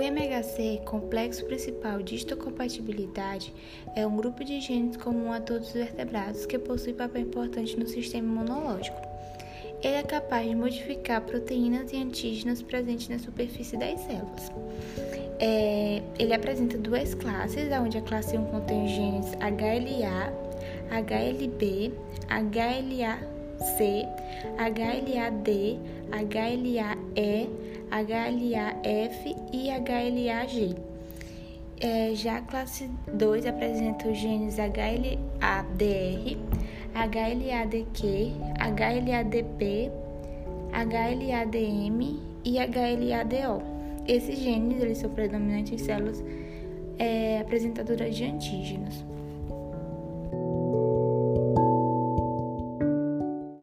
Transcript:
O MHC, complexo principal de histocompatibilidade, é um grupo de genes comum a todos os vertebrados que possui papel importante no sistema imunológico. Ele é capaz de modificar proteínas e antígenos presentes na superfície das células. É, ele apresenta duas classes, onde a classe 1 contém os genes HLA, HLB, HLA-C, HLA-D, HLA-E, HLA-F e HLA-G. É, já a classe 2 apresenta os genes HLA-DR, HLA-DQ, HLA-DP, HLA-DM e HLA-DO. Esses genes eles são predominantes em células é, apresentadoras de antígenos.